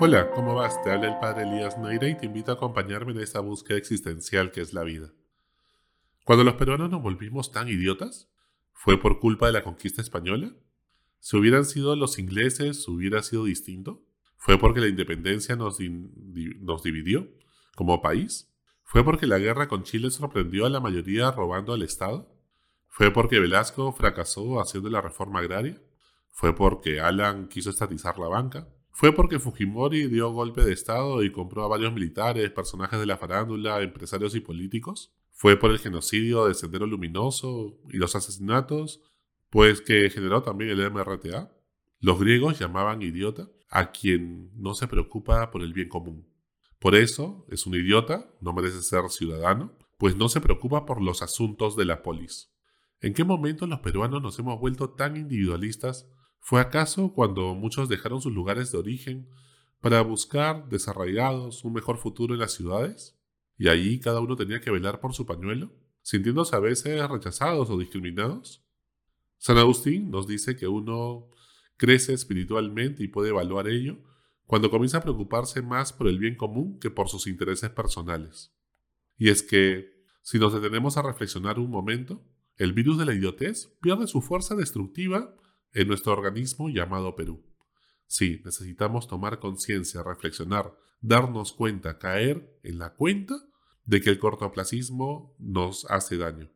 Hola, ¿cómo vas? Te habla el padre Elías Neira y te invito a acompañarme en esta búsqueda existencial que es la vida. Cuando los peruanos nos volvimos tan idiotas, ¿fue por culpa de la conquista española? Si hubieran sido los ingleses, ¿hubiera sido distinto? ¿Fue porque la independencia nos, nos dividió como país? ¿Fue porque la guerra con Chile sorprendió a la mayoría robando al Estado? ¿Fue porque Velasco fracasó haciendo la reforma agraria? ¿Fue porque Alan quiso estatizar la banca? Fue porque Fujimori dio golpe de Estado y compró a varios militares, personajes de la farándula, empresarios y políticos. Fue por el genocidio de Sendero Luminoso y los asesinatos, pues que generó también el MRTA. Los griegos llamaban idiota a quien no se preocupa por el bien común. Por eso es un idiota, no merece ser ciudadano, pues no se preocupa por los asuntos de la polis. ¿En qué momento los peruanos nos hemos vuelto tan individualistas ¿Fue acaso cuando muchos dejaron sus lugares de origen para buscar, desarraigados, un mejor futuro en las ciudades? ¿Y allí cada uno tenía que velar por su pañuelo, sintiéndose a veces rechazados o discriminados? San Agustín nos dice que uno crece espiritualmente y puede evaluar ello cuando comienza a preocuparse más por el bien común que por sus intereses personales. Y es que, si nos detenemos a reflexionar un momento, el virus de la idiotez pierde su fuerza destructiva en nuestro organismo llamado Perú. Sí, necesitamos tomar conciencia, reflexionar, darnos cuenta, caer en la cuenta de que el cortoplacismo nos hace daño.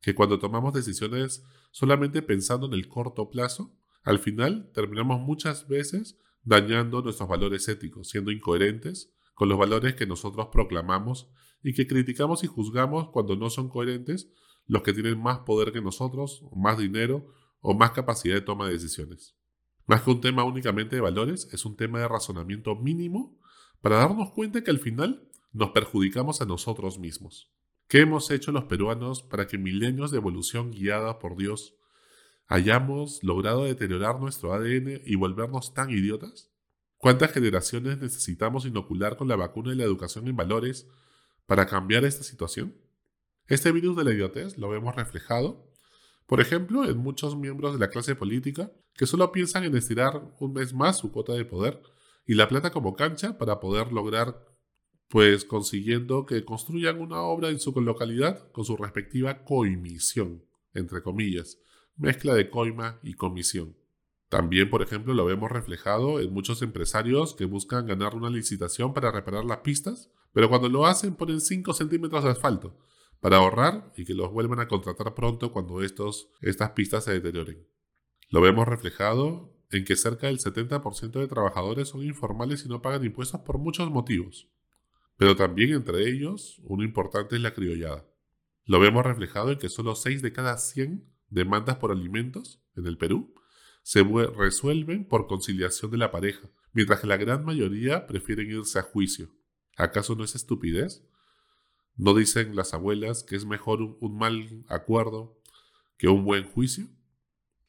Que cuando tomamos decisiones solamente pensando en el corto plazo, al final terminamos muchas veces dañando nuestros valores éticos, siendo incoherentes con los valores que nosotros proclamamos y que criticamos y juzgamos cuando no son coherentes los que tienen más poder que nosotros, más dinero o más capacidad de toma de decisiones. Más que un tema únicamente de valores, es un tema de razonamiento mínimo para darnos cuenta que al final nos perjudicamos a nosotros mismos. ¿Qué hemos hecho los peruanos para que milenios de evolución guiada por Dios hayamos logrado deteriorar nuestro ADN y volvernos tan idiotas? ¿Cuántas generaciones necesitamos inocular con la vacuna de la educación en valores para cambiar esta situación? Este virus de la idiotez lo vemos reflejado por ejemplo, en muchos miembros de la clase política que solo piensan en estirar un mes más su cuota de poder y la plata como cancha para poder lograr, pues consiguiendo que construyan una obra en su localidad con su respectiva coimisión, entre comillas, mezcla de coima y comisión. También, por ejemplo, lo vemos reflejado en muchos empresarios que buscan ganar una licitación para reparar las pistas, pero cuando lo hacen ponen 5 centímetros de asfalto, para ahorrar y que los vuelvan a contratar pronto cuando estos, estas pistas se deterioren. Lo vemos reflejado en que cerca del 70% de trabajadores son informales y no pagan impuestos por muchos motivos. Pero también entre ellos, uno importante es la criollada. Lo vemos reflejado en que solo 6 de cada 100 demandas por alimentos en el Perú se resuelven por conciliación de la pareja, mientras que la gran mayoría prefieren irse a juicio. ¿Acaso no es estupidez? ¿No dicen las abuelas que es mejor un, mal acuerdo que un buen juicio?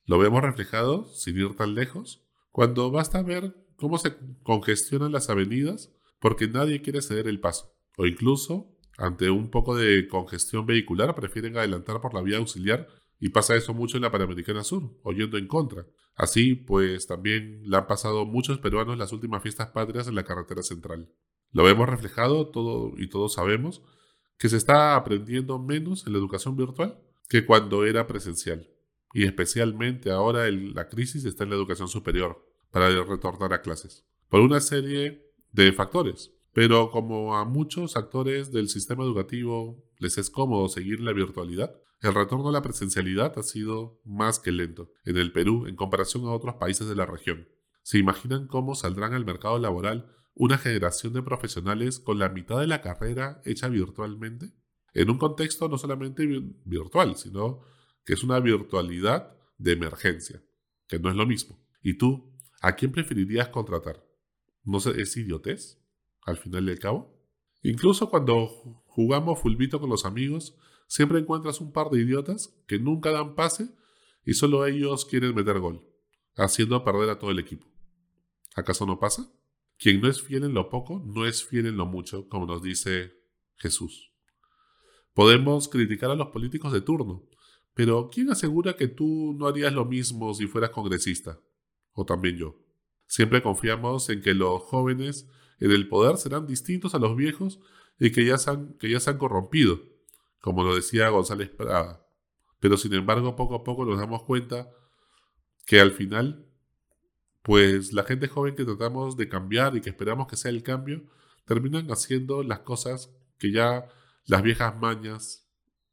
Lo vemos reflejado, sin ir tan lejos, cuando basta ver cómo se congestionan las avenidas porque nadie quiere ceder el paso, o incluso, ante un poco de congestión vehicular, prefieren adelantar por la vía auxiliar y pasa eso mucho en la Panamericana Sur, oyendo en contra. Así, pues también le han pasado muchos peruanos las últimas fiestas patrias en la carretera central. Lo vemos reflejado todo y todos sabemos que se está aprendiendo menos en la educación virtual que cuando era presencial. Y especialmente ahora la crisis está en la educación superior para retornar a clases. Por una serie de factores. Pero como a muchos actores del sistema educativo les es cómodo seguir la virtualidad, el retorno a la presencialidad ha sido más que lento en el Perú en comparación a otros países de la región. ¿Se imaginan cómo saldrán al mercado laboral una generación de profesionales con la mitad de la carrera hecha virtualmente, en un contexto no solamente virtual, sino que es una virtualidad de emergencia, que no es lo mismo. ¿Y tú, a quién preferirías contratar? ¿No es idiotez, al final del cabo? Incluso cuando jugamos fulbito con los amigos, siempre encuentras un par de idiotas que nunca dan pase y solo ellos quieren meter gol, haciendo perder a todo el equipo. ¿Acaso no pasa? Quien no es fiel en lo poco, no es fiel en lo mucho, como nos dice Jesús. Podemos criticar a los políticos de turno, pero ¿quién asegura que tú no harías lo mismo si fueras congresista? O también yo. Siempre confiamos en que los jóvenes en el poder serán distintos a los viejos y que ya se han, que ya corrompido, como lo decía González Prada. Pero sin embargo, poco a poco nos damos cuenta que al final, pues la gente joven que tratamos de cambiar y que esperamos que sea el cambio, terminan haciendo las cosas que ya las viejas mañas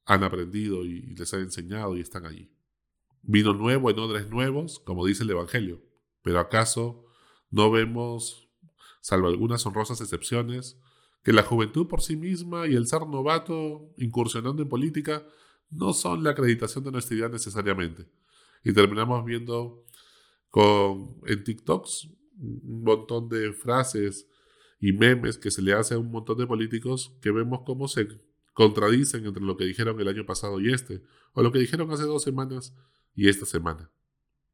han aprendido y les han enseñado y están allí. Vino nuevo en odres nuevos, como dice el Evangelio. Pero ¿acaso no vemos, salvo algunas honrosas excepciones, que la juventud por sí misma y el ser novato incursionando en política no son la acreditación de nuestra idea necesariamente? Y terminamos viendo con, en TikToks un montón de frases y memes que se le hace a un montón de políticos que vemos cómo se contradicen entre lo que dijeron el año pasado y este, o lo que dijeron hace dos semanas y esta semana.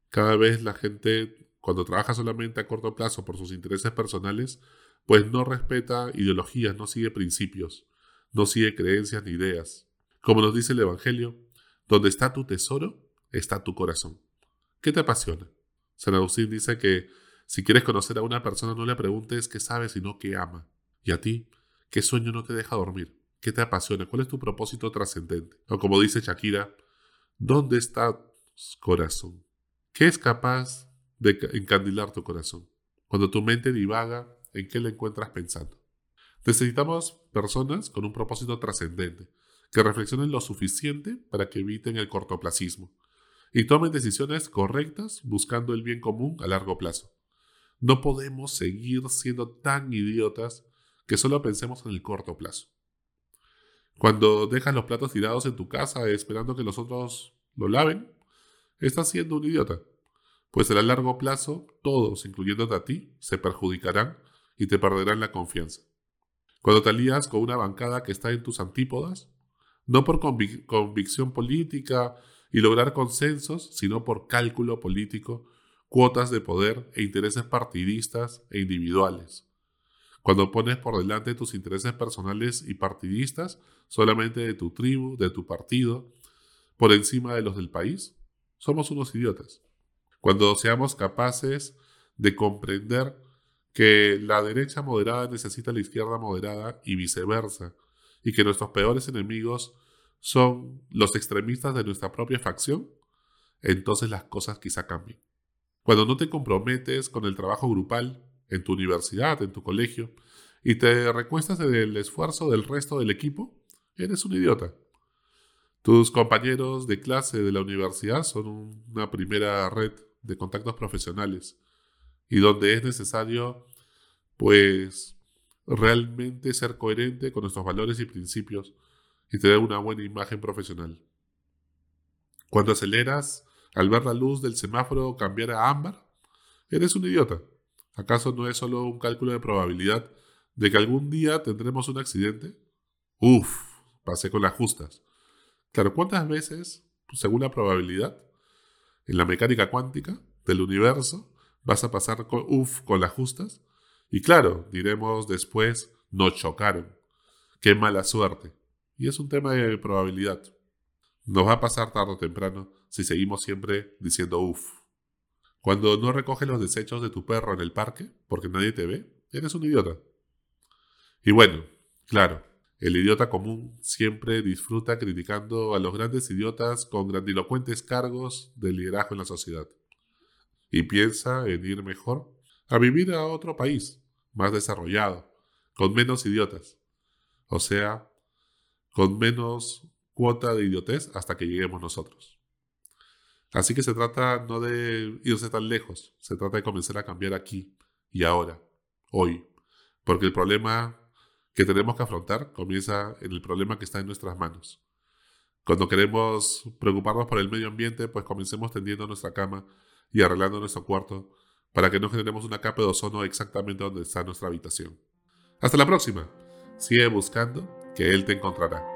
Cada vez la gente, cuando trabaja solamente a corto plazo por sus intereses personales, pues no respeta ideologías, no sigue principios, no sigue creencias ni ideas. Como nos dice el Evangelio, donde está tu tesoro, está tu corazón. ¿Qué te apasiona? San Agustín dice que si quieres conocer a una persona no le preguntes qué sabe, sino qué ama. Y a ti, ¿qué sueño no te deja dormir? ¿Qué te apasiona? ¿Cuál es tu propósito trascendente? O como dice Shakira, ¿dónde está tu corazón? ¿Qué es capaz de encandilar tu corazón? Cuando tu mente divaga, ¿en qué le encuentras pensando? Necesitamos personas con un propósito trascendente, que reflexionen lo suficiente para que eviten el cortoplacismo y tomen decisiones correctas buscando el bien común a largo plazo. No podemos seguir siendo tan idiotas que solo pensemos en el corto plazo. Cuando dejas los platos tirados en tu casa esperando que los otros lo laven, estás siendo un idiota. Pues a largo plazo, todos, incluyéndote a ti, se perjudicarán y te perderán la confianza. Cuando te alías con una bancada que está en tus antípodas, no por convicción política y lograr consensos, sino por cálculo político, cuotas de poder e intereses partidistas e individuales. Cuando pones por delante tus intereses personales y partidistas, solamente de tu tribu, de tu partido, por encima de los del país, somos unos idiotas. Cuando seamos capaces de comprender que la derecha moderada necesita la izquierda moderada y viceversa, y que nuestros peores enemigos son los extremistas de nuestra propia facción, entonces las cosas quizá cambien. Cuando no te comprometes con el trabajo grupal, en tu universidad, en tu colegio, y te recuestas en el esfuerzo del resto del equipo, eres un idiota. Tus compañeros de clase de la universidad son una primera red de contactos profesionales y donde es necesario, pues, realmente ser coherente con nuestros valores y principios y tener una buena imagen profesional. Cuando aceleras, al ver la luz del semáforo cambiar a ámbar, eres un idiota. ¿Acaso no es solo un cálculo de probabilidad de que algún día tendremos un accidente? Uf, pasé con las justas. Claro, ¿cuántas veces, según la probabilidad, en la mecánica cuántica del universo, vas a pasar con uf con las justas? Y claro, diremos después, no chocaron. Qué mala suerte. Y es un tema de probabilidad. Nos va a pasar tarde o temprano si seguimos siempre diciendo uf. Cuando no recoges los desechos de tu perro en el parque, porque nadie te ve, eres un idiota. Y bueno, claro, el idiota común siempre disfruta criticando a los grandes idiotas con grandilocuentes cargos de liderazgo en la sociedad. Y piensa en ir mejor a vivir a otro país, más desarrollado, con menos idiotas. O sea, con menos cuota de idiotez hasta que lleguemos nosotros. Así que se trata no de irse tan lejos, se trata de comenzar a cambiar aquí y ahora, hoy, porque el problema que tenemos que afrontar comienza en el problema que está en nuestras manos. Cuando queremos preocuparnos por el medio ambiente, pues comencemos tendiendo nuestra cama y arreglando nuestro cuarto para que no generemos una capa de ozono exactamente donde está nuestra habitación. Hasta la próxima. Sigue buscando que Él te encontrará.